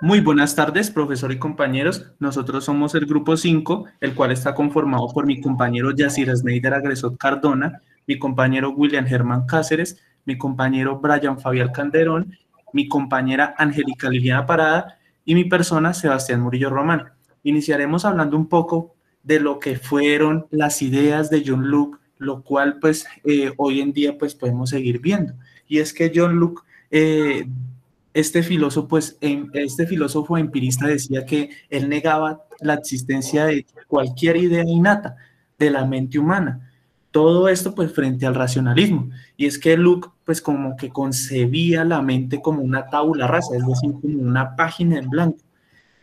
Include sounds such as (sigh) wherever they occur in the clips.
Muy buenas tardes, profesor y compañeros. Nosotros somos el grupo 5, el cual está conformado por mi compañero Yacir Sneider Agresot Cardona, mi compañero William Germán Cáceres, mi compañero Brian Fabián Canderón, mi compañera Angélica Liliana Parada y mi persona Sebastián Murillo Román. Iniciaremos hablando un poco de lo que fueron las ideas de John Luke, lo cual pues eh, hoy en día pues podemos seguir viendo. Y es que John Luke eh, este filósofo, pues, este filósofo empirista decía que él negaba la existencia de cualquier idea innata de la mente humana. Todo esto, pues, frente al racionalismo. Y es que Luke, pues, como que concebía la mente como una tabula rasa, es decir, como una página en blanco.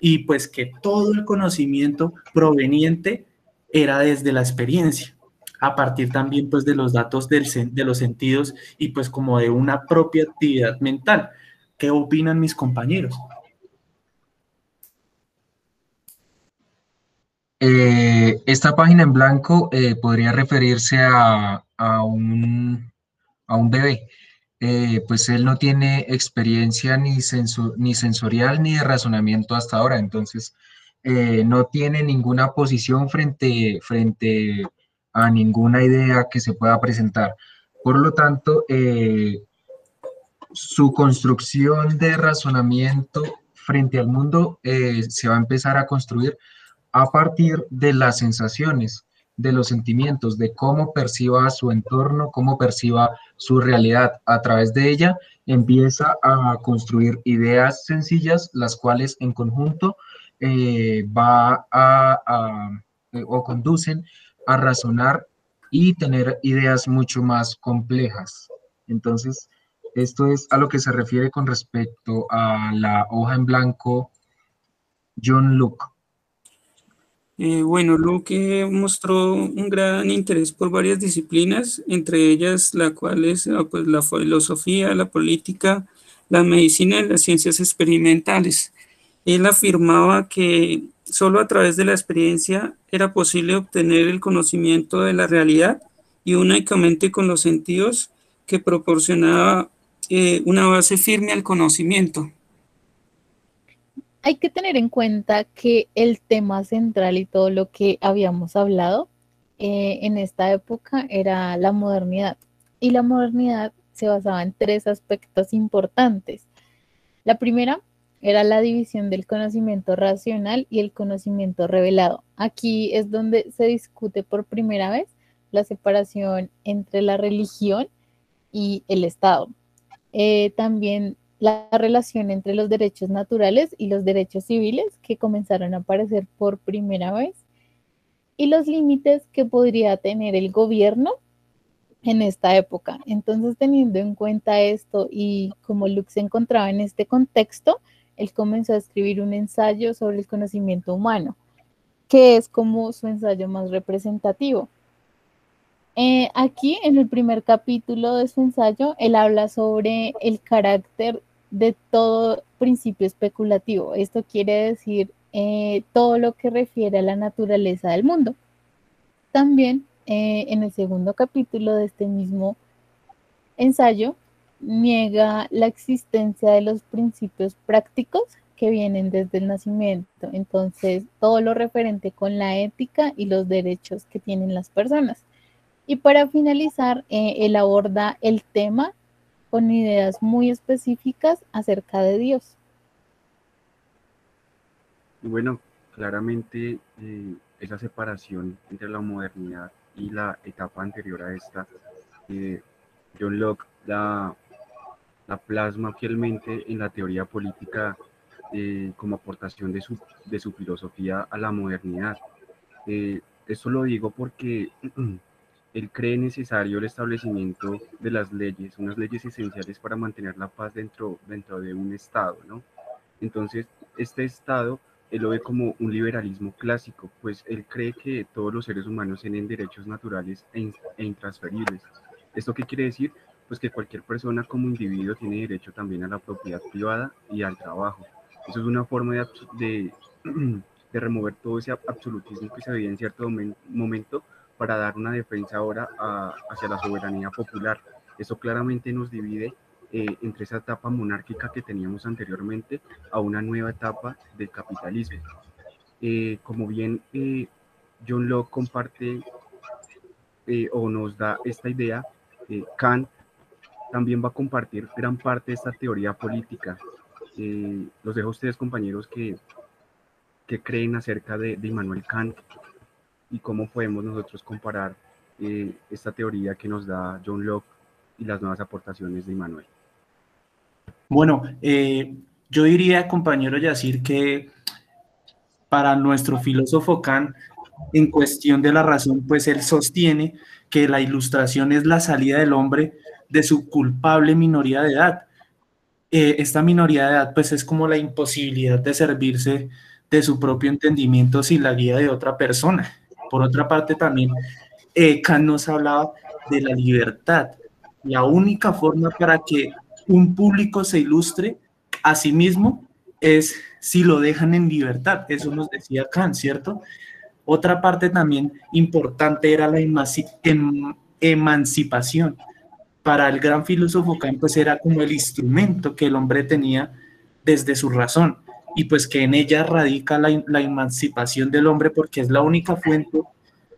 Y pues que todo el conocimiento proveniente era desde la experiencia, a partir también, pues, de los datos del, de los sentidos y, pues, como de una propia actividad mental. ¿Qué opinan mis compañeros? Eh, esta página en blanco eh, podría referirse a, un, bebé. Eh, pues él no tiene experiencia ni, ni sensorial ni de razonamiento hasta ahora, entonces no tiene ninguna posición frente, frente a ninguna idea que se pueda presentar. Por lo tanto, su construcción de razonamiento frente al mundo eh, se va a empezar a construir a partir de las sensaciones, de los sentimientos, de cómo perciba su entorno, cómo perciba su realidad. A través de ella empieza a construir ideas sencillas, las cuales en conjunto eh, va a, eh, o conducen a razonar y tener ideas mucho más complejas. Entonces, esto es a lo que se refiere con respecto a la hoja en blanco John Luke. Eh, bueno, Luke mostró un gran interés por varias disciplinas, entre ellas la cual es ah, pues, la filosofía, la política, la medicina y las ciencias experimentales. Él afirmaba que solo a través de la experiencia era posible obtener el conocimiento de la realidad y únicamente con los sentidos que proporcionaba eh, una base firme al conocimiento. Hay que tener en cuenta que el tema central y todo lo que habíamos hablado eh, en esta época era la modernidad. Y la modernidad se basaba en tres aspectos importantes. La primera era la división del conocimiento racional y el conocimiento revelado. Aquí es donde se discute por primera vez la separación entre la religión y el Estado. Eh, también la relación entre los derechos naturales y los derechos civiles que comenzaron a aparecer por primera vez y los límites que podría tener el gobierno en esta época. Entonces, teniendo en cuenta esto y como Luke se encontraba en este contexto, él comenzó a escribir un ensayo sobre el conocimiento humano, que es como su ensayo más representativo. Eh, aquí, en el primer capítulo de su ensayo, él habla sobre el carácter de todo principio especulativo. Esto quiere decir eh, todo lo que refiere a la naturaleza del mundo. También, eh, en el segundo capítulo de este mismo ensayo, niega la existencia de los principios prácticos que vienen desde el nacimiento. Entonces, todo lo referente con la ética y los derechos que tienen las personas. Y para finalizar, eh, él aborda el tema con ideas muy específicas acerca de Dios. Bueno, claramente eh, esa separación entre la modernidad y la etapa anterior a esta, eh, John Locke la, la, plasma fielmente en la teoría política como aportación de su, de su filosofía a la modernidad. esto lo digo porque (clears throat) él cree necesario el establecimiento de las leyes, unas leyes esenciales para mantener la paz dentro, dentro de un Estado, ¿no? Entonces, este Estado, él lo ve como un liberalismo clásico, pues él cree que todos los seres humanos tienen derechos naturales e, e intransferibles. ¿Esto qué quiere decir? Pues que cualquier persona como individuo tiene derecho también a la propiedad privada y al trabajo. Eso es una forma de, de, (clears throat) de remover todo ese absolutismo que se veía en cierto momento para dar una defensa ahora hacia la soberanía popular. Eso claramente nos divide eh, entre esa etapa monárquica que teníamos anteriormente a una nueva etapa del capitalismo. Eh, como bien eh, John Locke comparte o nos da esta idea, Kant también va a compartir gran parte de esta teoría política. los dejo a ustedes, compañeros, que, que creen acerca de, de Immanuel Kant y cómo podemos nosotros comparar esta teoría que nos da John Locke y las nuevas aportaciones de Immanuel. Bueno, eh, yo diría, compañero Yacir, que para nuestro filósofo Kant, en cuestión de la razón, pues él sostiene que la ilustración es la salida del hombre de su culpable minoría de edad. Eh, esta minoría de edad, pues es como la imposibilidad de servirse de su propio entendimiento sin la guía de otra persona. Por otra parte, también eh, Kant nos hablaba de la libertad. La única forma para que un público se ilustre a sí mismo es si lo dejan en libertad. Eso nos decía Kant, ¿cierto? Otra parte también importante era la em, emancipación. Para el gran filósofo Kant, pues era como el instrumento que el hombre tenía desde su razón y pues que en ella radica la, emancipación del hombre porque es la única fuente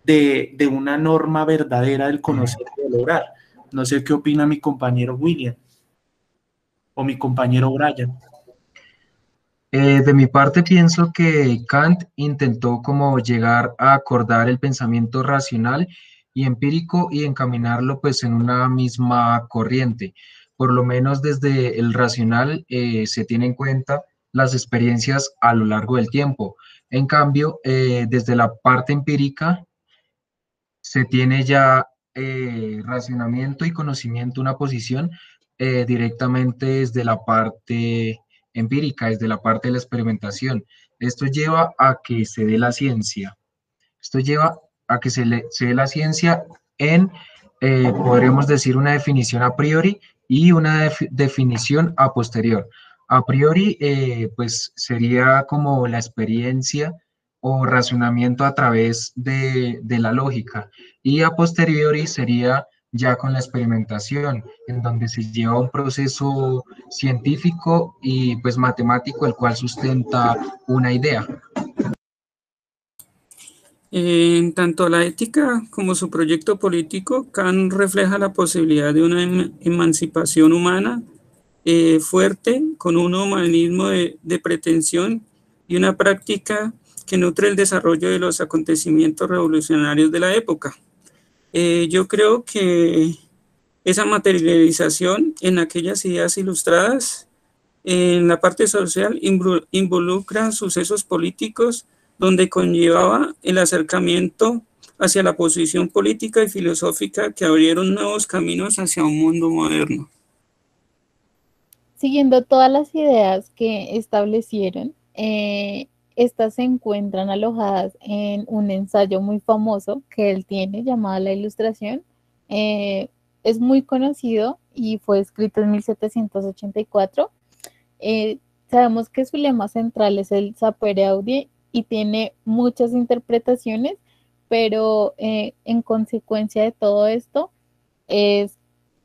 de, de una norma verdadera del conocer y del lograr. No sé qué opina mi compañero William o mi compañero Brian? Eh, de mi parte pienso que Kant intentó como llegar a acordar el pensamiento racional y empírico y encaminarlo pues en una misma corriente. Por lo menos desde el racional eh, se tiene en cuenta las experiencias a lo largo del tiempo. En cambio, eh, desde la parte empírica se tiene ya racionamiento y conocimiento, una posición eh, directamente desde la parte empírica, desde la parte de la experimentación. Esto lleva a que se dé la ciencia. Esto lleva a que se, le, dé la ciencia en, eh, podríamos decir, una definición a priori y una definición a posterior. A priori, eh, pues sería como la experiencia o razonamiento a través de, de la lógica. Y a posteriori sería ya con la experimentación, en donde se lleva un proceso científico y pues matemático el cual sustenta una idea. En tanto la ética como su proyecto político, Kant refleja la posibilidad de una em-, emancipación humana eh, fuerte, con un humanismo de, pretensión y una práctica que nutre el desarrollo de los acontecimientos revolucionarios de la época. Eh, yo creo que esa materialización en aquellas ideas ilustradas en la parte social involucra sucesos políticos donde conllevaba el acercamiento hacia la posición política y filosófica que abrieron nuevos caminos hacia un mundo moderno. Siguiendo todas las ideas que establecieron, eh, estas se encuentran alojadas en un ensayo muy famoso que él tiene llamado La Ilustración. Eh, es muy conocido y fue escrito en 1784. Eh, sabemos que su lema central es el sapere audi y tiene muchas interpretaciones, pero en consecuencia de todo esto es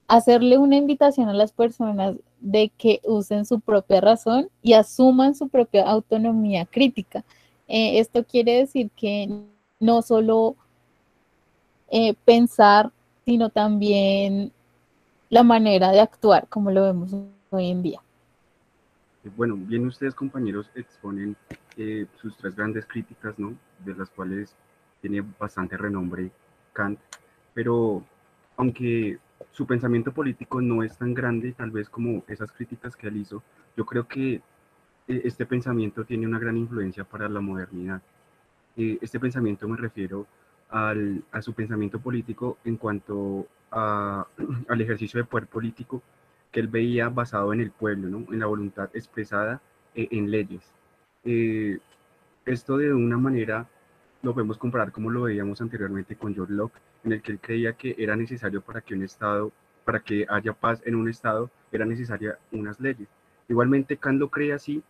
hacerle una invitación a las personas de que usen su propia razón y asuman su propia autonomía crítica. Eh, esto quiere decir que no solo eh, pensar, sino también la manera de actuar, como lo vemos hoy en día. Bueno, bien ustedes compañeros exponen eh, sus tres grandes críticas, ¿no? De las cuales tiene bastante renombre Kant, pero aunque su pensamiento político no es tan grande tal vez como esas críticas que él hizo, yo creo que eh, este pensamiento tiene una gran influencia para la modernidad. Eh, este pensamiento me refiero al, a su pensamiento político en cuanto (clears throat) al ejercicio de poder político que él veía basado en el pueblo, ¿no? en la voluntad expresada eh, en leyes. esto de una manera lo podemos comparar como lo veíamos anteriormente con George Locke, en el que él creía que era necesario para que un Estado, para que haya paz en un Estado, era necesaria unas leyes. Igualmente Kant lo cree así,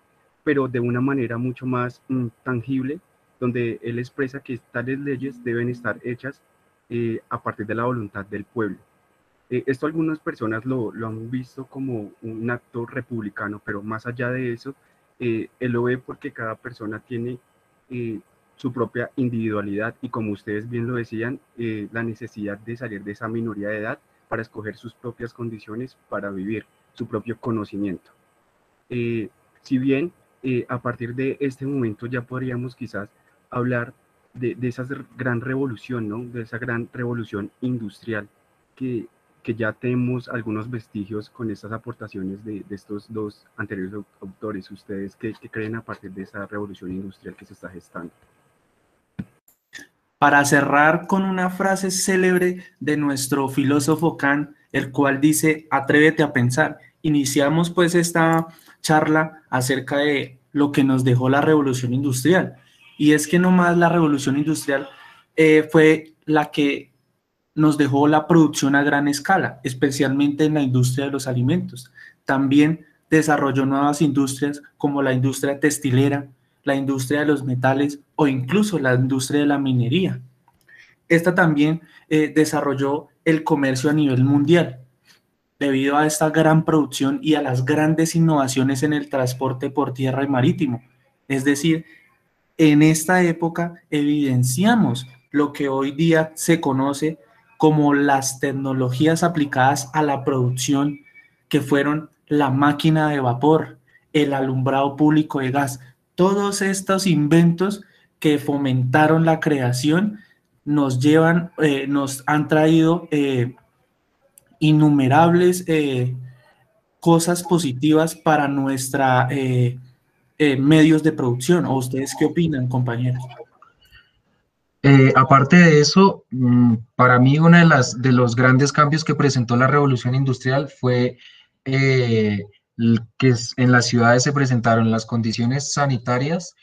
pero de una manera mucho más mm, tangible, donde él expresa que tales leyes deben estar hechas eh, a partir de la voluntad del pueblo. Eh, esto algunas personas lo, lo, han visto como un acto republicano, pero más allá de eso, eh, él lo ve porque cada persona tiene eh, su propia individualidad y como ustedes bien lo decían, la necesidad de salir de esa minoría de edad para escoger sus propias condiciones para vivir, su propio conocimiento. si bien a partir de este momento ya podríamos quizás hablar de, esa gran revolución, ¿no? de esa gran revolución industrial que que ya tenemos algunos vestigios con estas aportaciones de, estos dos anteriores autores. ¿Ustedes qué, creen a partir de esa revolución industrial que se está gestando? Para cerrar con una frase célebre de nuestro filósofo Kant, el cual dice, atrévete a pensar. Iniciamos pues esta charla acerca de lo que nos dejó la revolución industrial. Y es que no más la revolución industrial eh, fue la que nos dejó la producción a gran escala, especialmente en la industria de los alimentos. También desarrolló nuevas industrias como la industria textilera, la industria de los metales o incluso la industria de la minería. Esta también eh, desarrolló el comercio a nivel mundial. Debido a esta gran producción y a las grandes innovaciones en el transporte por tierra y marítimo. Es decir, en esta época evidenciamos lo que hoy día se conoce como las tecnologías aplicadas a la producción, que fueron la máquina de vapor, el alumbrado público de gas, todos estos inventos que fomentaron la creación nos llevan, eh, nos han traído eh, innumerables eh, cosas positivas para nuestra medios de producción. ¿O ustedes qué opinan, compañeros? Aparte de eso, mm, para mí uno de, de los grandes cambios que presentó la revolución industrial fue que en las ciudades se presentaron las condiciones sanitarias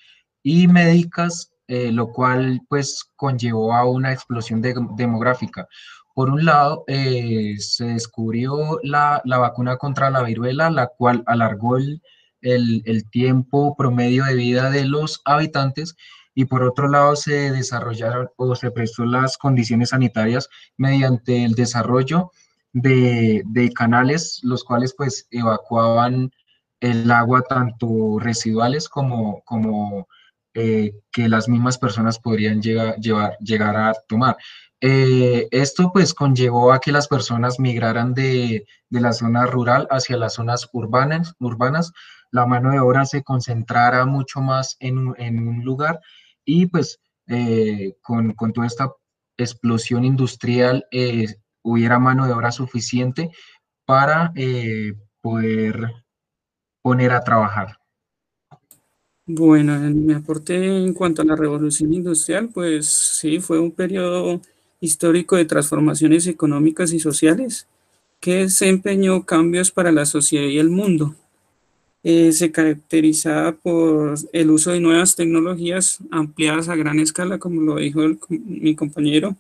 y médicas, eh, lo cual pues conllevó a una explosión demográfica. Por un lado, se descubrió la, vacuna contra la viruela, la cual alargó el, el tiempo promedio de vida de los habitantes y por otro lado se desarrollaron o se prestó las condiciones sanitarias mediante el desarrollo de, canales, los cuales pues evacuaban el agua tanto residuales como, como eh, que las mismas personas podrían llegar, llevar, llegar a tomar. Eh, esto pues conllevó a que las personas migraran de, la zona rural hacia las zonas urbanas, urbanas, la mano de obra se concentrara mucho más en, un lugar y pues eh, con, toda esta explosión industrial hubiera mano de obra suficiente para eh, poder poner a trabajar. Bueno, en mi aporte en cuanto a la revolución industrial, pues sí, fue un periodo histórico de transformaciones económicas y sociales que desempeñó cambios para la sociedad y el mundo. Eh, se caracteriza por el uso de nuevas tecnologías ampliadas a gran escala, como lo dijo mi compañero.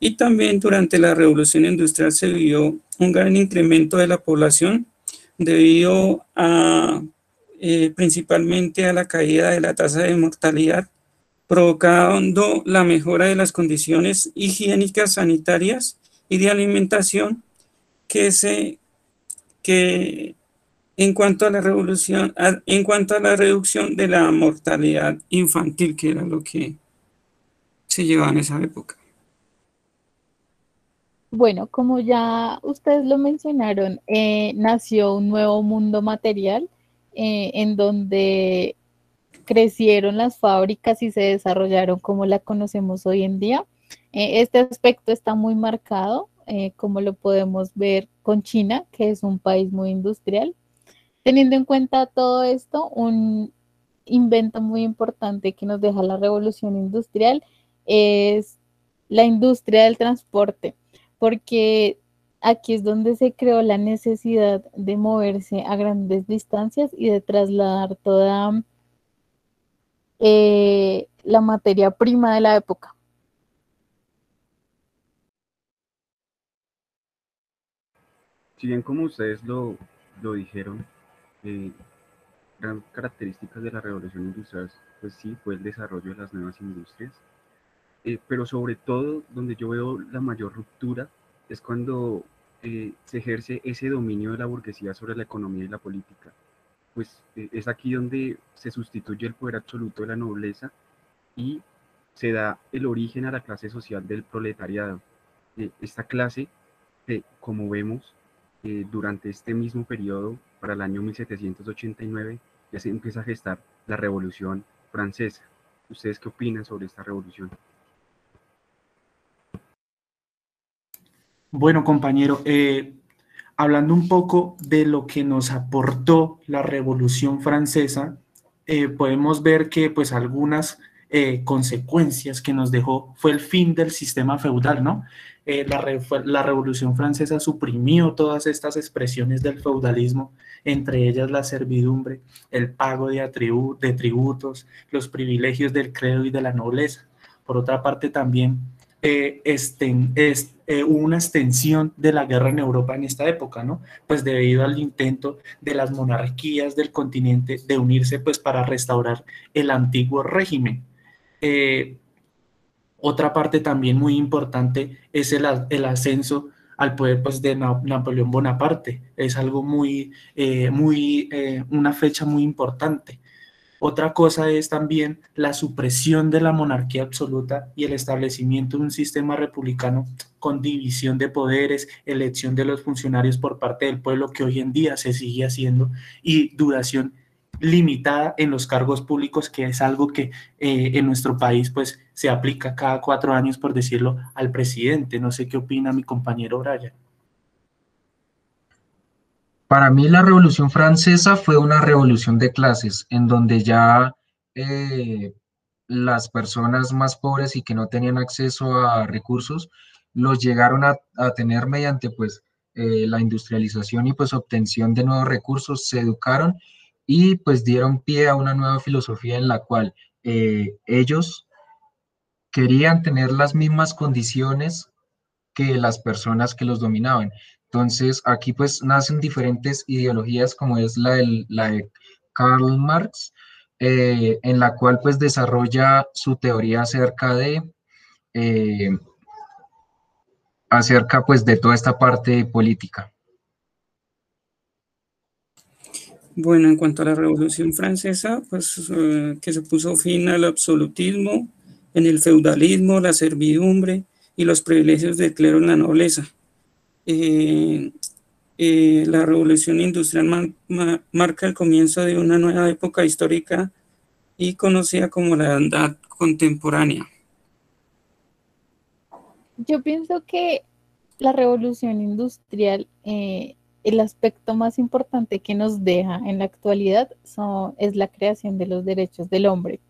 Y también durante la revolución industrial se vio un gran incremento de la población debido a eh, principalmente a la caída de la tasa de mortalidad, provocando la mejora de las condiciones higiénicas, sanitarias y de alimentación que se que en cuanto a la revolución, en cuanto a la reducción de la mortalidad infantil, que era lo que se llevaba en esa época. Bueno, como ya ustedes lo mencionaron, eh, nació un nuevo mundo material eh, en donde crecieron las fábricas y se desarrollaron como la conocemos hoy en día. Eh, este aspecto está muy marcado, como lo podemos ver con China, que es un país muy industrial. Teniendo en cuenta todo esto, un invento muy importante que nos deja la revolución industrial es la industria del transporte, porque aquí es donde se creó la necesidad de moverse a grandes distancias y de trasladar toda eh, la materia prima de la época. Si bien como ustedes lo, lo dijeron, eh, gran características de la revolución industrial, pues sí, fue el desarrollo de las nuevas industrias, eh, pero sobre todo donde yo veo la mayor ruptura es cuando eh, se ejerce ese dominio de la burguesía sobre la economía y la política. Pues eh, es aquí donde se sustituye el poder absoluto de la nobleza y se da el origen a la clase social del proletariado. esta clase, como vemos, durante este mismo periodo, para el año 1789, ya se empieza a gestar la Revolución Francesa. ¿Ustedes qué opinan sobre esta revolución? Bueno, compañero, eh, hablando un poco de lo que nos aportó la Revolución Francesa, eh, podemos ver que pues algunas eh, consecuencias que nos dejó fue el fin del sistema feudal, ¿no? la, Revolución Francesa suprimió todas estas expresiones del feudalismo, entre ellas la servidumbre, el pago de, de tributos, los privilegios del credo y de la nobleza. Por otra parte, también eh, eh, una extensión de la guerra en Europa en esta época, ¿no? Pues debido al intento de las monarquías del continente de unirse pues para restaurar el antiguo régimen. Eh, otra parte también muy importante es el, ascenso al poder pues, de Napoleón Bonaparte. Es algo muy, muy, una fecha muy importante. Otra cosa es también la supresión de la monarquía absoluta y el establecimiento de un sistema republicano con división de poderes, elección de los funcionarios por parte del pueblo que hoy en día se sigue haciendo y duración limitada en los cargos públicos, que es algo que eh, en nuestro país pues se aplica cada cuatro años, por decirlo, al presidente. No sé qué opina mi compañero Brian. Para mí la Revolución Francesa fue una revolución de clases, en donde ya eh, las personas más pobres y que no tenían acceso a recursos, los llegaron a, tener mediante pues eh, la industrialización y pues obtención de nuevos recursos, se educaron y pues dieron pie a una nueva filosofía en la cual eh, ellos querían tener las mismas condiciones que las personas que los dominaban. Entonces, aquí pues nacen diferentes ideologías como es la, la de Karl Marx, eh, en la cual pues desarrolla su teoría acerca de, eh, acerca pues de toda esta parte política. Bueno, en cuanto a la Revolución Francesa, pues eh, que se puso fin al absolutismo, en el feudalismo, la servidumbre y los privilegios del clero en la nobleza eh, eh, la revolución industrial marca el comienzo de una nueva época histórica y conocida como la edad contemporánea. Yo pienso que la revolución industrial, eh, el aspecto más importante que nos deja en la actualidad es la creación de los derechos del hombre,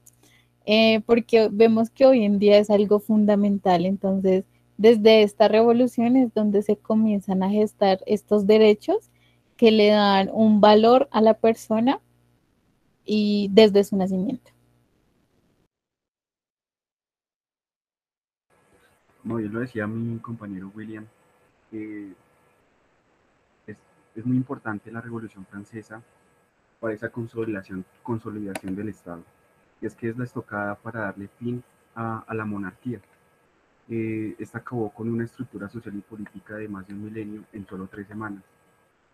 porque vemos que hoy en día es algo fundamental, entonces desde esta revolución es donde se comienzan a gestar estos derechos que le dan un valor a la persona y desde su nacimiento. No, yo lo decía mi compañero William, es, muy importante la Revolución Francesa para esa consolidación, consolidación del Estado. Y es que es la estocada para darle fin a la monarquía eh, esta acabó con una estructura social y política de más de un milenio en solo tres semanas.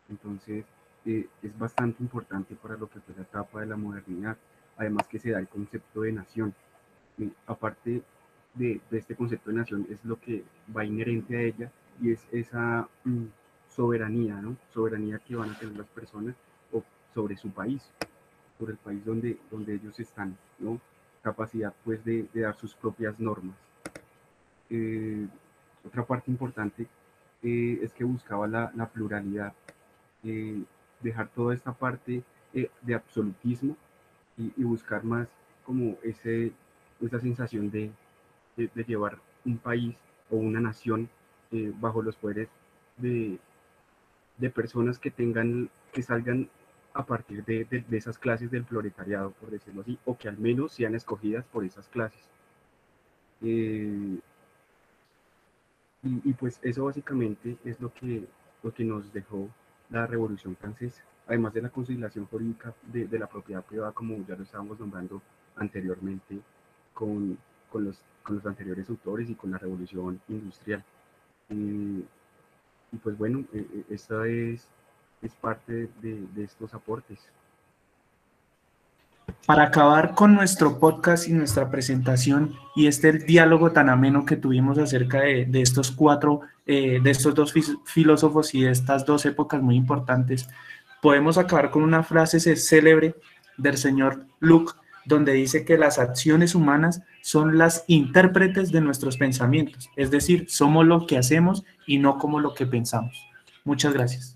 Entonces, eh, es bastante importante para lo que fue la etapa de la modernidad, además que se da el concepto de nación. aparte de, este concepto de nación, es lo que va inherente a ella y es esa mm, soberanía, ¿no? Soberanía que van a tener las personas o sobre su país, sobre el país donde, donde ellos están, ¿no? Capacidad, pues, de dar sus propias normas. Eh, otra parte importante eh, es que buscaba la, pluralidad, eh, dejar toda esta parte de absolutismo y, buscar más como ese, esa sensación de, llevar un país o una nación bajo los poderes de, personas que tengan, que salgan a partir de, esas clases del proletariado, por decirlo así, o que al menos sean escogidas por esas clases. Y, pues eso básicamente es lo que, lo que nos dejó la Revolución Francesa, además de la conciliación jurídica de, de la propiedad privada, como ya lo estábamos nombrando anteriormente con, con, los, con los anteriores autores y con la Revolución Industrial. Y, y pues bueno, eh, eh, esta es, es parte de, de estos aportes. Para acabar con nuestro podcast y nuestra presentación y este diálogo tan ameno que tuvimos acerca de, estos cuatro, eh, de estos dos filósofos y de estas dos épocas muy importantes, podemos acabar con una frase célebre del señor Luke, donde dice que las acciones humanas son las intérpretes de nuestros pensamientos, es decir, somos lo que hacemos y no como lo que pensamos. Muchas gracias.